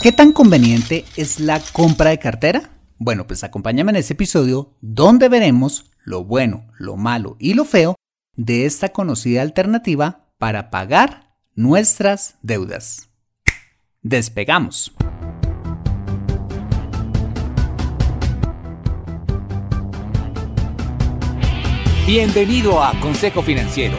¿Qué tan conveniente es la compra de cartera? Bueno, pues acompáñame en este episodio donde veremos lo bueno, lo malo y lo feo de esta conocida alternativa para pagar nuestras deudas. Despegamos. Bienvenido a Consejo Financiero,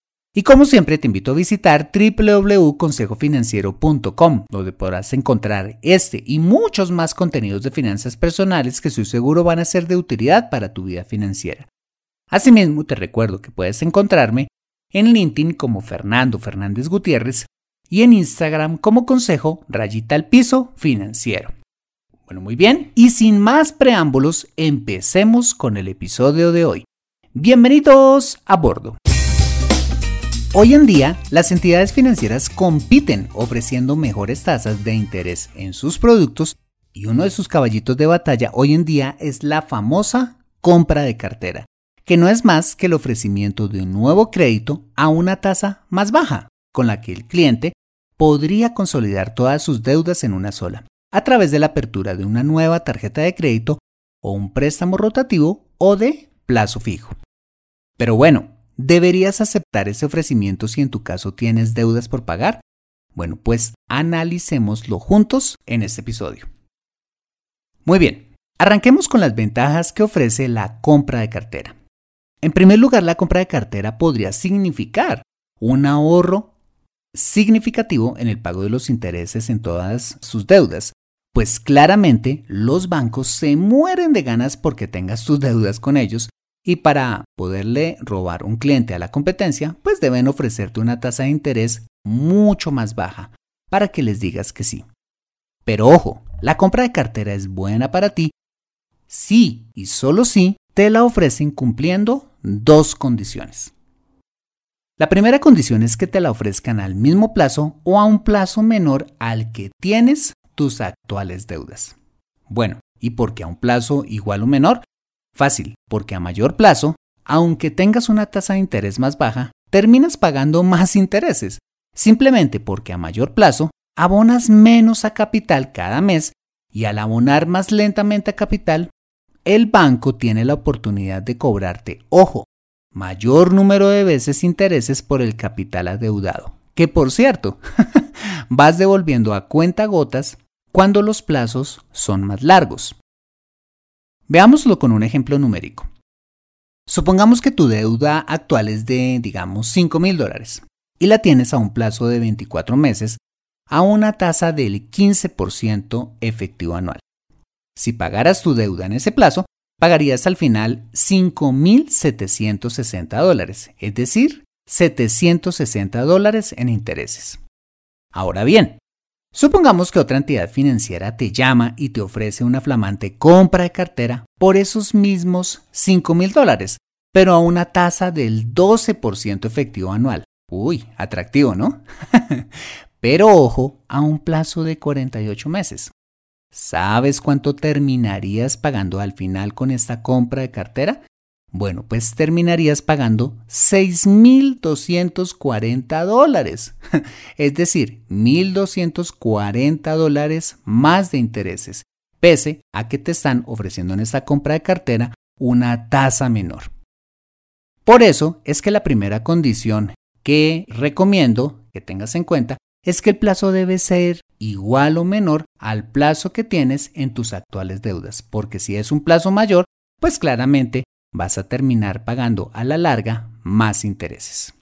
Y como siempre te invito a visitar www.consejofinanciero.com, donde podrás encontrar este y muchos más contenidos de finanzas personales que estoy seguro van a ser de utilidad para tu vida financiera. Asimismo, te recuerdo que puedes encontrarme en LinkedIn como Fernando Fernández Gutiérrez y en Instagram como Consejo Rayita al Piso Financiero. Bueno, muy bien, y sin más preámbulos, empecemos con el episodio de hoy. Bienvenidos a bordo. Hoy en día, las entidades financieras compiten ofreciendo mejores tasas de interés en sus productos y uno de sus caballitos de batalla hoy en día es la famosa compra de cartera, que no es más que el ofrecimiento de un nuevo crédito a una tasa más baja, con la que el cliente podría consolidar todas sus deudas en una sola, a través de la apertura de una nueva tarjeta de crédito o un préstamo rotativo o de plazo fijo. Pero bueno, ¿Deberías aceptar ese ofrecimiento si en tu caso tienes deudas por pagar? Bueno, pues analicémoslo juntos en este episodio. Muy bien, arranquemos con las ventajas que ofrece la compra de cartera. En primer lugar, la compra de cartera podría significar un ahorro significativo en el pago de los intereses en todas sus deudas, pues claramente los bancos se mueren de ganas porque tengas tus deudas con ellos y para poderle robar un cliente a la competencia, pues deben ofrecerte una tasa de interés mucho más baja para que les digas que sí. Pero ojo, la compra de cartera es buena para ti si y solo si te la ofrecen cumpliendo dos condiciones. La primera condición es que te la ofrezcan al mismo plazo o a un plazo menor al que tienes tus actuales deudas. Bueno, ¿y por qué a un plazo igual o menor? Fácil, porque a mayor plazo, aunque tengas una tasa de interés más baja, terminas pagando más intereses, simplemente porque a mayor plazo abonas menos a capital cada mes y al abonar más lentamente a capital, el banco tiene la oportunidad de cobrarte, ojo, mayor número de veces intereses por el capital adeudado, que por cierto, vas devolviendo a cuenta gotas cuando los plazos son más largos. Veámoslo con un ejemplo numérico. Supongamos que tu deuda actual es de, digamos, 5 mil dólares y la tienes a un plazo de 24 meses a una tasa del 15% efectivo anual. Si pagaras tu deuda en ese plazo, pagarías al final 5.760 dólares, es decir, 760 dólares en intereses. Ahora bien, Supongamos que otra entidad financiera te llama y te ofrece una flamante compra de cartera por esos mismos 5 mil dólares, pero a una tasa del 12% efectivo anual. Uy, atractivo, ¿no? pero ojo, a un plazo de 48 meses. ¿Sabes cuánto terminarías pagando al final con esta compra de cartera? Bueno, pues terminarías pagando 6.240 dólares, es decir, 1.240 dólares más de intereses, pese a que te están ofreciendo en esta compra de cartera una tasa menor. Por eso es que la primera condición que recomiendo que tengas en cuenta es que el plazo debe ser igual o menor al plazo que tienes en tus actuales deudas, porque si es un plazo mayor, pues claramente vas a terminar pagando a la larga más intereses.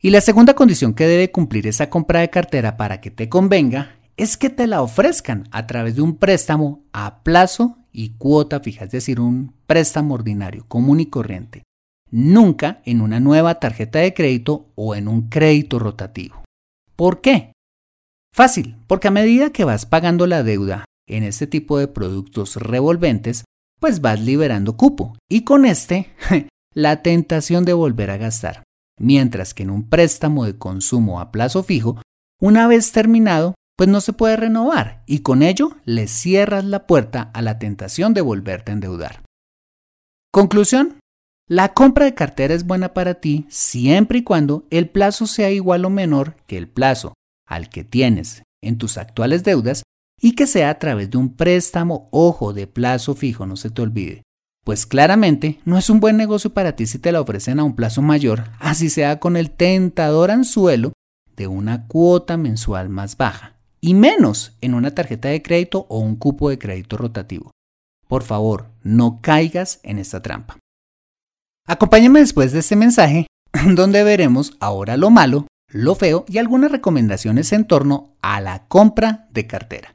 Y la segunda condición que debe cumplir esa compra de cartera para que te convenga es que te la ofrezcan a través de un préstamo a plazo y cuota fija, es decir, un préstamo ordinario, común y corriente, nunca en una nueva tarjeta de crédito o en un crédito rotativo. ¿Por qué? Fácil, porque a medida que vas pagando la deuda en este tipo de productos revolventes, pues vas liberando cupo y con este la tentación de volver a gastar. Mientras que en un préstamo de consumo a plazo fijo, una vez terminado, pues no se puede renovar y con ello le cierras la puerta a la tentación de volverte a endeudar. Conclusión. La compra de cartera es buena para ti siempre y cuando el plazo sea igual o menor que el plazo al que tienes en tus actuales deudas y que sea a través de un préstamo, ojo, de plazo fijo, no se te olvide. Pues claramente no es un buen negocio para ti si te la ofrecen a un plazo mayor, así sea con el tentador anzuelo de una cuota mensual más baja, y menos en una tarjeta de crédito o un cupo de crédito rotativo. Por favor, no caigas en esta trampa. Acompáñame después de este mensaje, donde veremos ahora lo malo, lo feo y algunas recomendaciones en torno a la compra de cartera.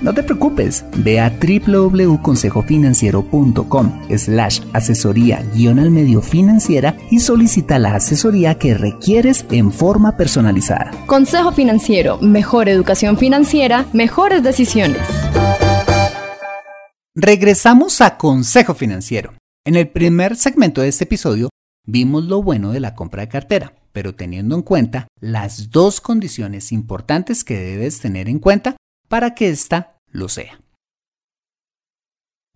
no te preocupes, ve a www.consejofinanciero.com slash asesoría guion al medio financiera y solicita la asesoría que requieres en forma personalizada. Consejo Financiero, mejor educación financiera, mejores decisiones. Regresamos a Consejo Financiero. En el primer segmento de este episodio vimos lo bueno de la compra de cartera, pero teniendo en cuenta las dos condiciones importantes que debes tener en cuenta para que ésta lo sea.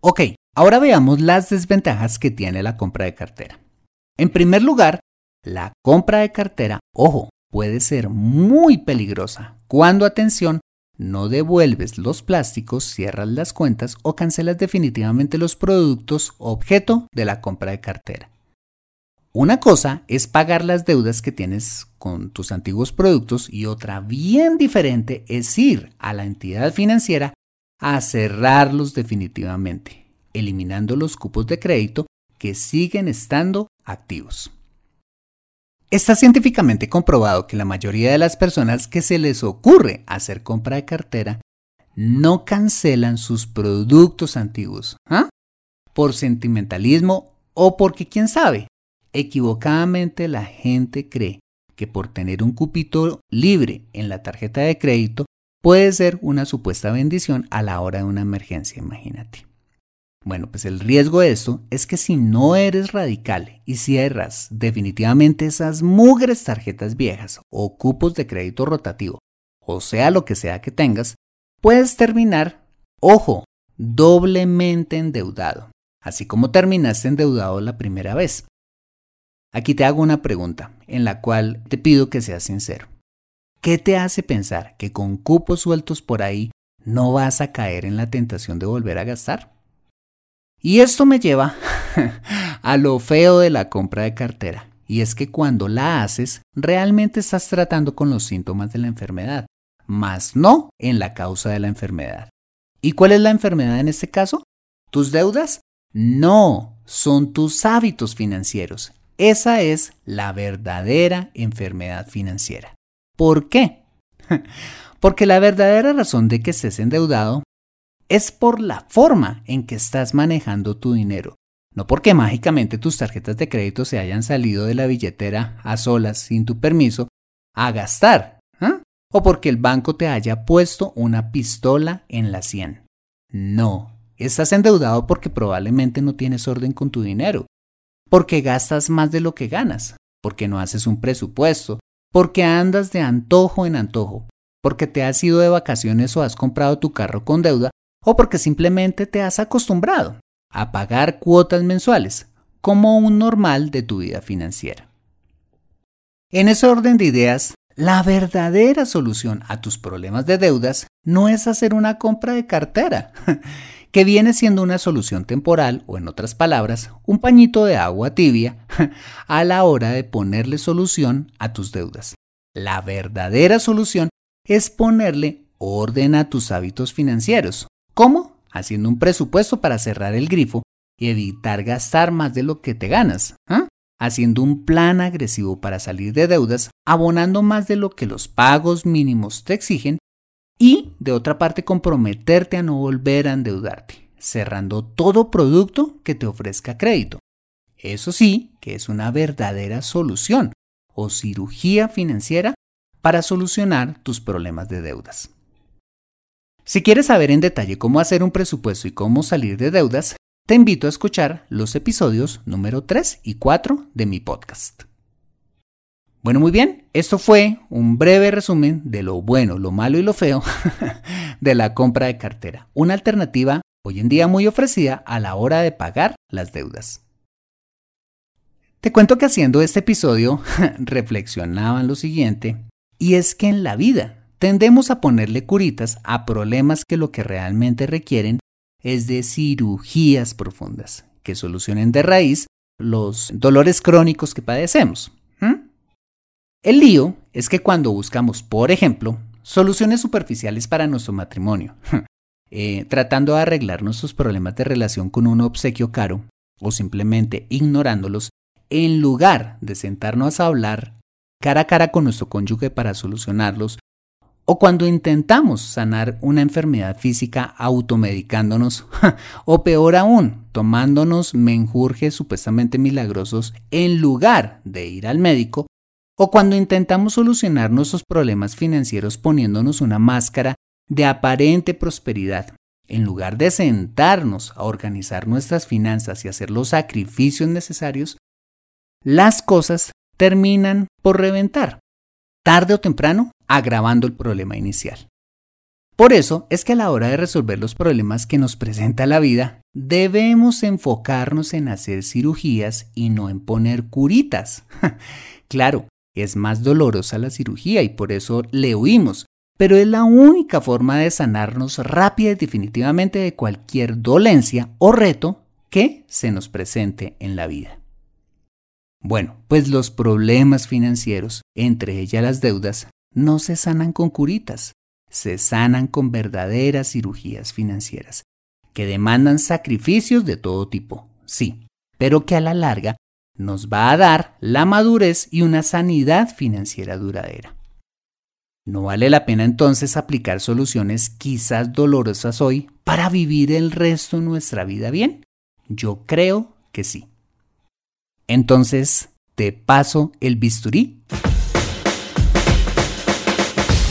Ok, ahora veamos las desventajas que tiene la compra de cartera. En primer lugar, la compra de cartera, ojo, puede ser muy peligrosa cuando, atención, no devuelves los plásticos, cierras las cuentas o cancelas definitivamente los productos objeto de la compra de cartera. Una cosa es pagar las deudas que tienes con tus antiguos productos y otra bien diferente es ir a la entidad financiera a cerrarlos definitivamente, eliminando los cupos de crédito que siguen estando activos. Está científicamente comprobado que la mayoría de las personas que se les ocurre hacer compra de cartera no cancelan sus productos antiguos, ¿ah? por sentimentalismo o porque quién sabe, Equivocadamente la gente cree que por tener un cupito libre en la tarjeta de crédito puede ser una supuesta bendición a la hora de una emergencia, imagínate. Bueno, pues el riesgo de esto es que si no eres radical y cierras definitivamente esas mugres tarjetas viejas o cupos de crédito rotativo, o sea lo que sea que tengas, puedes terminar, ojo, doblemente endeudado, así como terminaste endeudado la primera vez. Aquí te hago una pregunta en la cual te pido que seas sincero. ¿Qué te hace pensar que con cupos sueltos por ahí no vas a caer en la tentación de volver a gastar? Y esto me lleva a lo feo de la compra de cartera, y es que cuando la haces, realmente estás tratando con los síntomas de la enfermedad, más no en la causa de la enfermedad. ¿Y cuál es la enfermedad en este caso? ¿Tus deudas? No, son tus hábitos financieros. Esa es la verdadera enfermedad financiera. ¿Por qué? Porque la verdadera razón de que estés endeudado es por la forma en que estás manejando tu dinero, No porque mágicamente tus tarjetas de crédito se hayan salido de la billetera a solas sin tu permiso a gastar, ¿ah? o porque el banco te haya puesto una pistola en la sien. No, estás endeudado porque probablemente no tienes orden con tu dinero, porque gastas más de lo que ganas, porque no haces un presupuesto, porque andas de antojo en antojo, porque te has ido de vacaciones o has comprado tu carro con deuda, o porque simplemente te has acostumbrado a pagar cuotas mensuales como un normal de tu vida financiera. En ese orden de ideas, la verdadera solución a tus problemas de deudas no es hacer una compra de cartera, que viene siendo una solución temporal o en otras palabras, un pañito de agua tibia a la hora de ponerle solución a tus deudas. La verdadera solución es ponerle orden a tus hábitos financieros. ¿Cómo? Haciendo un presupuesto para cerrar el grifo y evitar gastar más de lo que te ganas. ¿ah? Haciendo un plan agresivo para salir de deudas, abonando más de lo que los pagos mínimos te exigen y, de otra parte, comprometerte a no volver a endeudarte, cerrando todo producto que te ofrezca crédito. Eso sí, que es una verdadera solución o cirugía financiera para solucionar tus problemas de deudas. Si quieres saber en detalle cómo hacer un presupuesto y cómo salir de deudas, te invito a escuchar los episodios número 3 y 4 de mi podcast. Bueno, muy bien, esto fue un breve resumen de lo bueno, lo malo y lo feo de la compra de cartera, una alternativa hoy en día muy ofrecida a la hora de pagar las deudas. Te cuento que haciendo este episodio reflexionaban lo siguiente y es que en la vida tendemos a ponerle curitas a problemas que lo que realmente requieren es de cirugías profundas que solucionen de raíz los dolores crónicos que padecemos. El lío es que cuando buscamos, por ejemplo, soluciones superficiales para nuestro matrimonio, eh, tratando de arreglar nuestros problemas de relación con un obsequio caro o simplemente ignorándolos, en lugar de sentarnos a hablar cara a cara con nuestro cónyuge para solucionarlos, o cuando intentamos sanar una enfermedad física automedicándonos, o peor aún, tomándonos menjurjes supuestamente milagrosos en lugar de ir al médico, o cuando intentamos solucionar nuestros problemas financieros poniéndonos una máscara de aparente prosperidad, en lugar de sentarnos a organizar nuestras finanzas y hacer los sacrificios necesarios, las cosas terminan por reventar, tarde o temprano agravando el problema inicial. Por eso es que a la hora de resolver los problemas que nos presenta la vida, debemos enfocarnos en hacer cirugías y no en poner curitas. claro, es más dolorosa la cirugía y por eso le huimos, pero es la única forma de sanarnos rápida y definitivamente de cualquier dolencia o reto que se nos presente en la vida. Bueno, pues los problemas financieros, entre ellas las deudas, no se sanan con curitas, se sanan con verdaderas cirugías financieras, que demandan sacrificios de todo tipo, sí, pero que a la larga nos va a dar la madurez y una sanidad financiera duradera. ¿No vale la pena entonces aplicar soluciones quizás dolorosas hoy para vivir el resto de nuestra vida bien? Yo creo que sí. Entonces, ¿te paso el bisturí?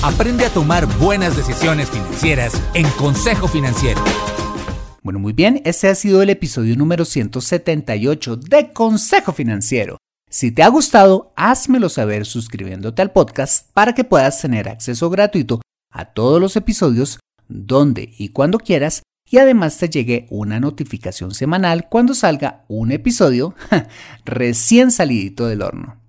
Aprende a tomar buenas decisiones financieras en Consejo Financiero. Bueno, muy bien, este ha sido el episodio número 178 de Consejo Financiero. Si te ha gustado, házmelo saber suscribiéndote al podcast para que puedas tener acceso gratuito a todos los episodios donde y cuando quieras y además te llegue una notificación semanal cuando salga un episodio recién salidito del horno.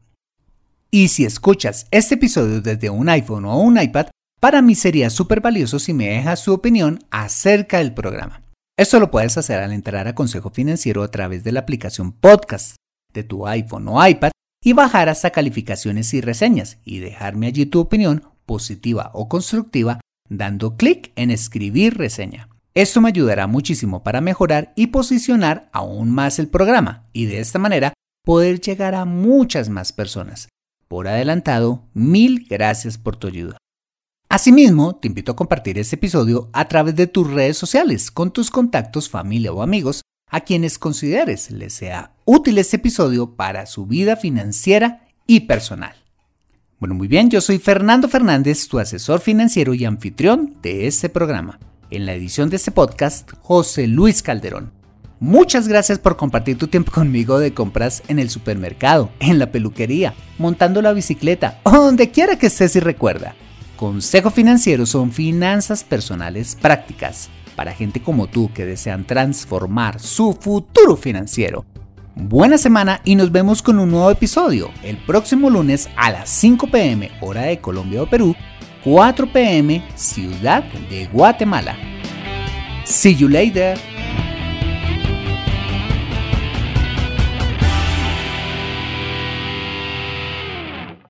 Y si escuchas este episodio desde un iPhone o un iPad, para mí sería súper valioso si me dejas tu opinión acerca del programa. Esto lo puedes hacer al entrar a Consejo Financiero a través de la aplicación Podcast de tu iPhone o iPad y bajar hasta calificaciones y reseñas y dejarme allí tu opinión positiva o constructiva dando clic en escribir reseña. Esto me ayudará muchísimo para mejorar y posicionar aún más el programa y de esta manera poder llegar a muchas más personas. Por adelantado, mil gracias por tu ayuda. Asimismo, te invito a compartir este episodio a través de tus redes sociales con tus contactos, familia o amigos, a quienes consideres les sea útil este episodio para su vida financiera y personal. Bueno, muy bien, yo soy Fernando Fernández, tu asesor financiero y anfitrión de este programa. En la edición de este podcast, José Luis Calderón. Muchas gracias por compartir tu tiempo conmigo de compras en el supermercado, en la peluquería, montando la bicicleta o donde quiera que estés y recuerda. Consejo Financiero son finanzas personales prácticas para gente como tú que desean transformar su futuro financiero. Buena semana y nos vemos con un nuevo episodio el próximo lunes a las 5 pm hora de Colombia o Perú, 4 pm Ciudad de Guatemala. See you later.